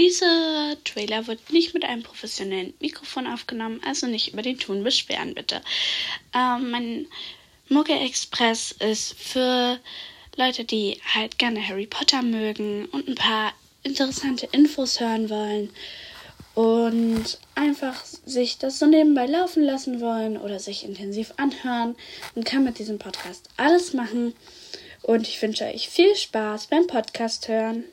Dieser Trailer wird nicht mit einem professionellen Mikrofon aufgenommen, also nicht über den Ton beschweren, bitte. Ähm, mein Mucke Express ist für Leute, die halt gerne Harry Potter mögen und ein paar interessante Infos hören wollen und einfach sich das so nebenbei laufen lassen wollen oder sich intensiv anhören und kann mit diesem Podcast alles machen. Und ich wünsche euch viel Spaß beim Podcast hören.